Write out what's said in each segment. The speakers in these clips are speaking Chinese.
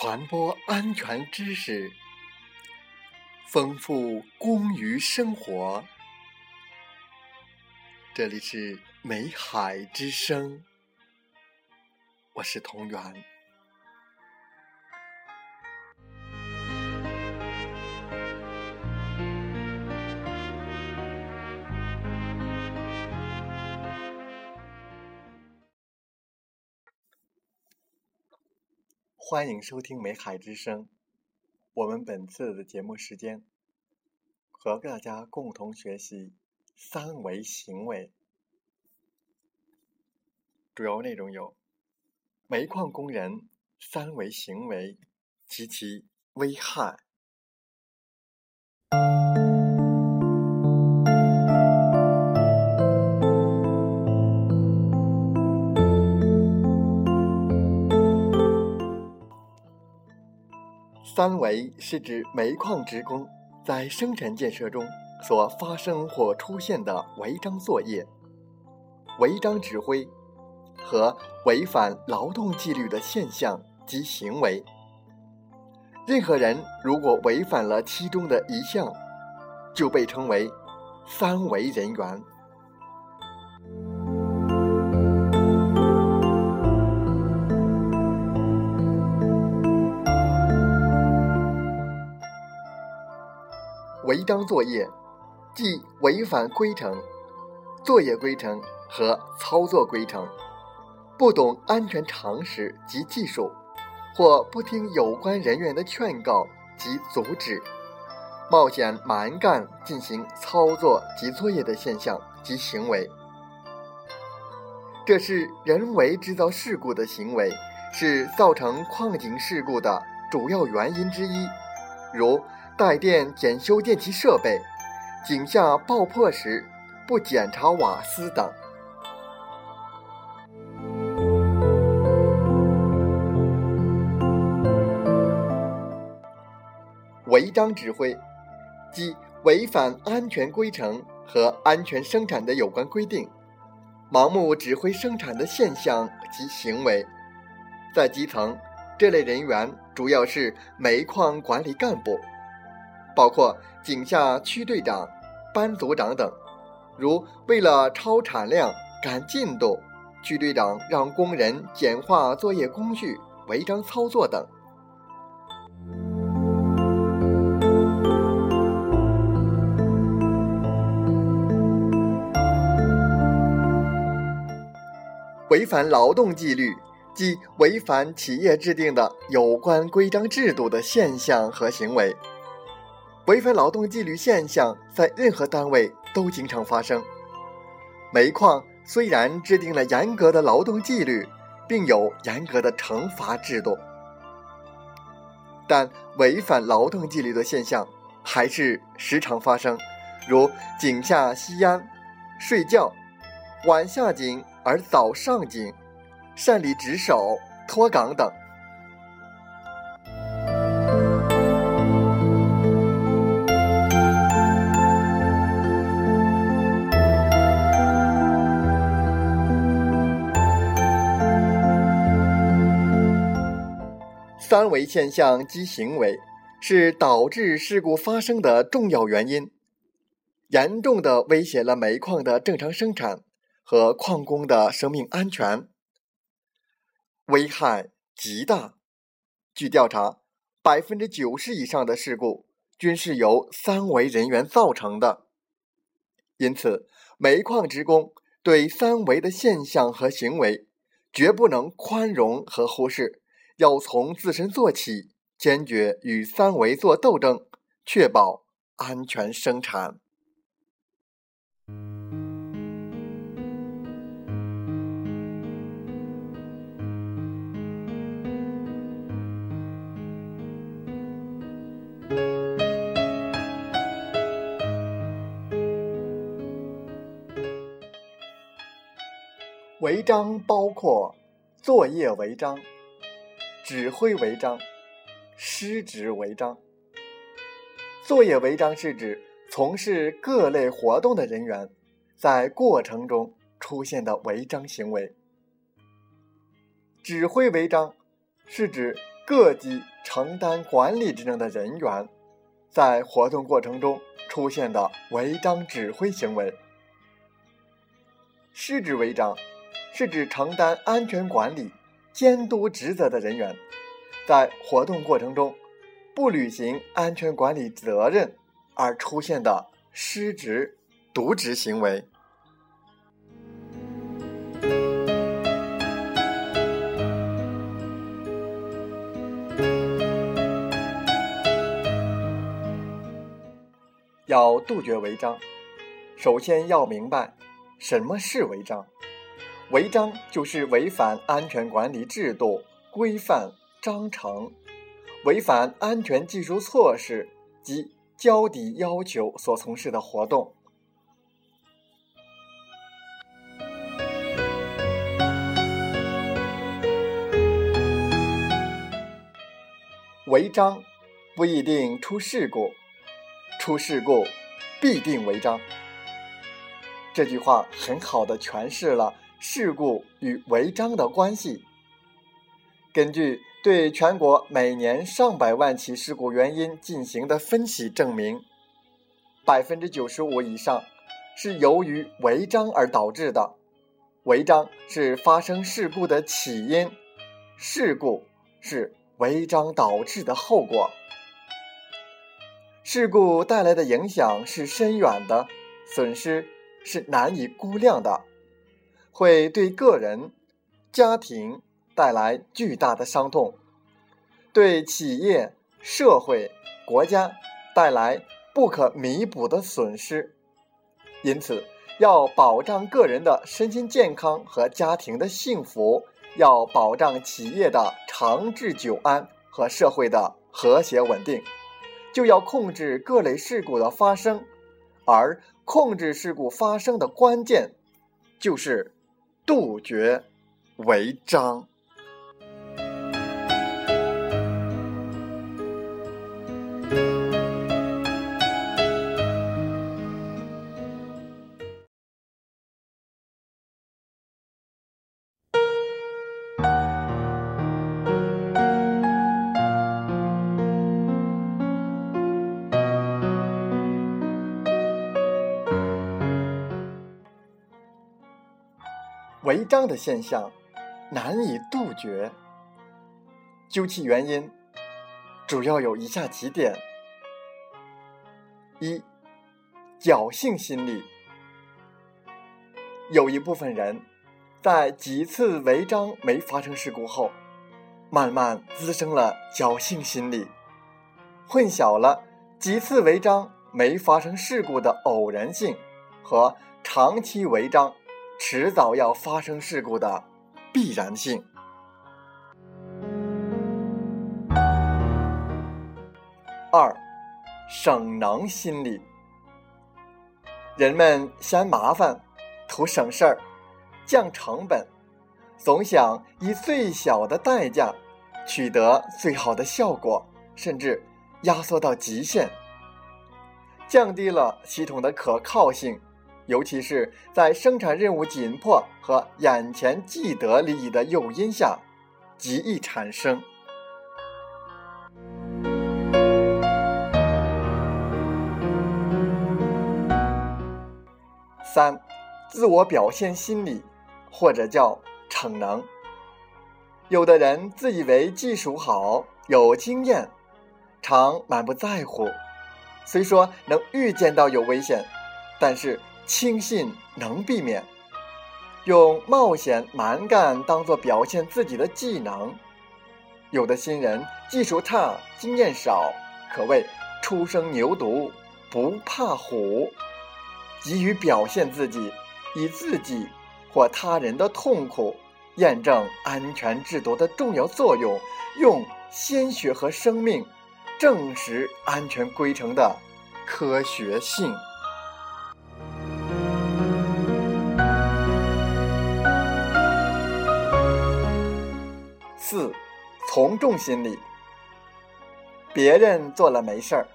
传播安全知识，丰富工于生活。这里是美海之声，我是同源。欢迎收听《美海之声》。我们本次的节目时间，和大家共同学习三维行为。主要内容有：煤矿工人三维行为及其危害。三维是指煤矿职工在生产建设中所发生或出现的违章作业、违章指挥和违反劳动纪律的现象及行为。任何人如果违反了其中的一项，就被称为三维人员。违章作业，即违反规程、作业规程和操作规程，不懂安全常识及技术，或不听有关人员的劝告及阻止，冒险蛮干进行操作及作业的现象及行为。这是人为制造事故的行为，是造成矿井事故的主要原因之一，如。带电检修电气设备，井下爆破时不检查瓦斯等。违章指挥，即违反安全规程和安全生产的有关规定，盲目指挥生产的现象及行为。在基层，这类人员主要是煤矿管理干部。包括井下区队长、班组长等，如为了超产量、赶进度，区队长让工人简化作业工序、违章操作等。违反劳动纪律，即违反企业制定的有关规章制度的现象和行为。违反劳动纪律现象在任何单位都经常发生。煤矿虽然制定了严格的劳动纪律，并有严格的惩罚制度，但违反劳动纪律的现象还是时常发生，如井下吸烟、睡觉、晚下井而早上井、擅离职守、脱岗等。三维现象及行为是导致事故发生的重要原因，严重的威胁了煤矿的正常生产和矿工的生命安全，危害极大。据调查，百分之九十以上的事故均是由三维人员造成的。因此，煤矿职工对三维的现象和行为绝不能宽容和忽视。要从自身做起，坚决与三维做斗争，确保安全生产。违章包括作业违章。指挥违章、失职违章、作业违章是指从事各类活动的人员在过程中出现的违章行为；指挥违章是指各级承担管理职能的人员，在活动过程中出现的违章指挥行为。失职违章，是指承担安全管理、监督职责的人员，在活动过程中不履行安全管理责任而出现的失职、渎职行为。要杜绝违章，首先要明白什么是违章。违章就是违反安全管理制度、规范、章程，违反安全技术措施及交底要求所从事的活动。违章不一定出事故。出事故，必定违章。这句话很好的诠释了事故与违章的关系。根据对全国每年上百万起事故原因进行的分析证明，百分之九十五以上是由于违章而导致的。违章是发生事故的起因，事故是违章导致的后果。事故带来的影响是深远的，损失是难以估量的，会对个人、家庭带来巨大的伤痛，对企业、社会、国家带来不可弥补的损失。因此，要保障个人的身心健康和家庭的幸福，要保障企业的长治久安和社会的和谐稳定。就要控制各类事故的发生，而控制事故发生的关键，就是杜绝违章。违章的现象难以杜绝，究其原因，主要有以下几点：一、侥幸心理。有一部分人，在几次违章没发生事故后，慢慢滋生了侥幸心理，混淆了几次违章没发生事故的偶然性和长期违章。迟早要发生事故的必然性。二，省能心理，人们嫌麻烦，图省事儿，降成本，总想以最小的代价取得最好的效果，甚至压缩到极限，降低了系统的可靠性。尤其是在生产任务紧迫和眼前既得利益的诱因下，极易产生。三，自我表现心理，或者叫逞能。有的人自以为技术好、有经验，常满不在乎。虽说能预见到有危险，但是。轻信能避免，用冒险蛮干当做表现自己的技能。有的新人技术差、经验少，可谓初生牛犊不怕虎，急于表现自己，以自己或他人的痛苦验证安全制度的重要作用，用鲜血和生命证实安全规程的科学性。四，从众心理。别人做了没事儿，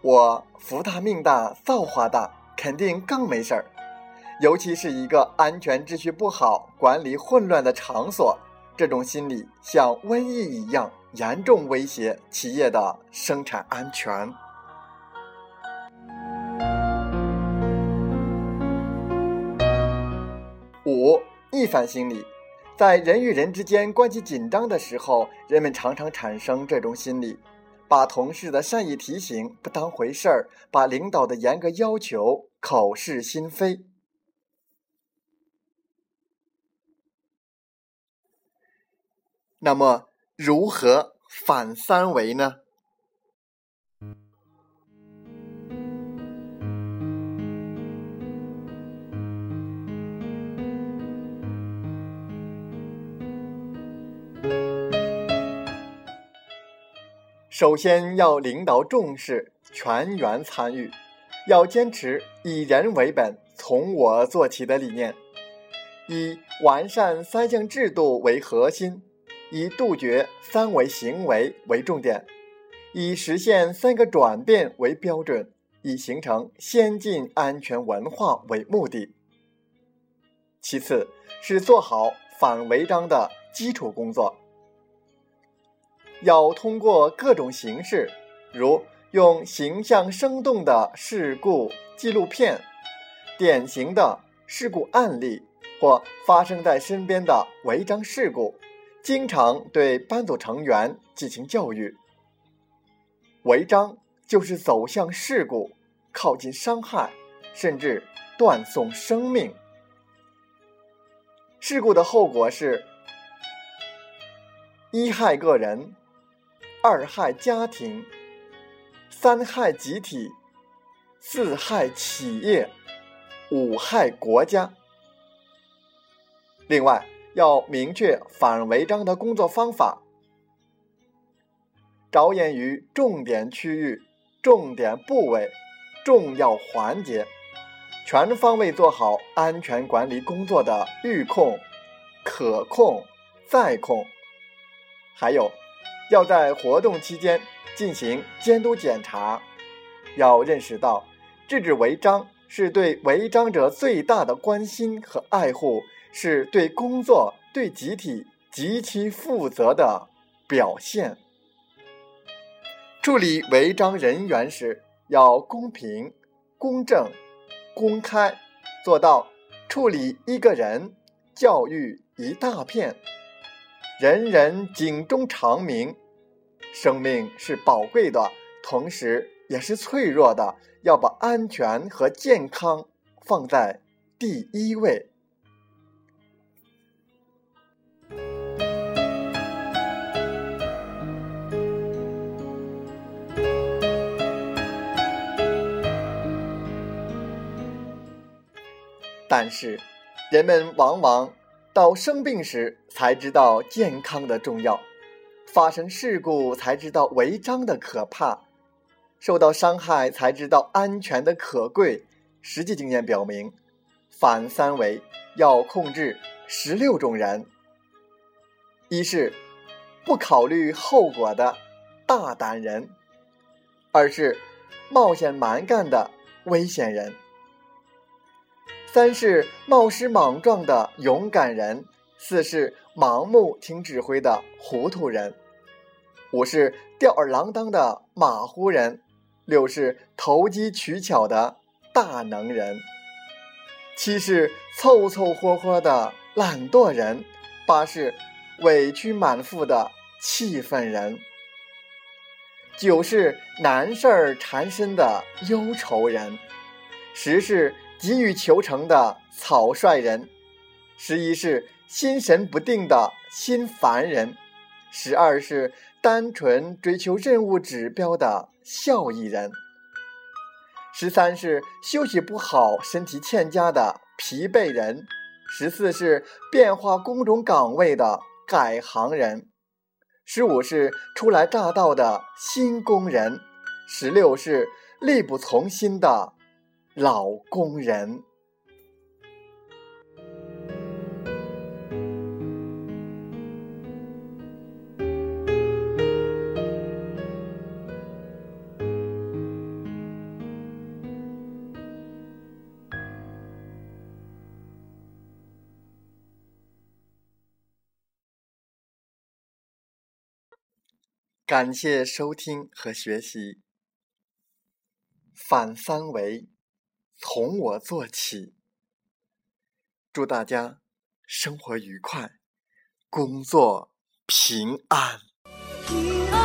我福大命大造化大，肯定更没事儿。尤其是一个安全秩序不好、管理混乱的场所，这种心理像瘟疫一样严重威胁企业的生产安全。五、逆反心理，在人与人之间关系紧张的时候，人们常常产生这种心理，把同事的善意提醒不当回事儿，把领导的严格要求口是心非。那么，如何反三维呢？首先要领导重视全员参与，要坚持以人为本、从我做起的理念，以完善三项制度为核心，以杜绝三维行为为重点，以实现三个转变为标准，以形成先进安全文化为目的。其次，是做好反违章的基础工作。要通过各种形式，如用形象生动的事故纪录片、典型的事故案例或发生在身边的违章事故，经常对班组成员进行教育。违章就是走向事故，靠近伤害，甚至断送生命。事故的后果是：一害个人。二害家庭，三害集体，四害企业，五害国家。另外，要明确反违章的工作方法，着眼于重点区域、重点部位、重要环节，全方位做好安全管理工作的预控、可控、再控，还有。要在活动期间进行监督检查，要认识到制止违章是对违章者最大的关心和爱护，是对工作、对集体极其负责的表现。处理违章人员时，要公平、公正、公开，做到处理一个人教育一大片。人人警钟长鸣，生命是宝贵的，同时也是脆弱的，要把安全和健康放在第一位。但是，人们往往。到生病时才知道健康的重要，发生事故才知道违章的可怕，受到伤害才知道安全的可贵。实际经验表明，反三维要控制十六种人：一是不考虑后果的大胆人；二是冒险蛮干的危险人。三是冒失莽撞的勇敢人，四是盲目听指挥的糊涂人，五是吊儿郎当的马虎人，六是投机取巧的大能人，七是凑凑合合的懒惰人，八是委屈满腹的气愤人，九是难事缠身的忧愁人，十是。急于求成的草率人，十一是心神不定的心烦人，十二是单纯追求任务指标的效益人，十三是休息不好、身体欠佳的疲惫人，十四是变化工种岗位的改行人，十五是初来乍到的新工人，十六是力不从心的。老工人。感谢收听和学习。反三维从我做起。祝大家生活愉快，工作平安。平安。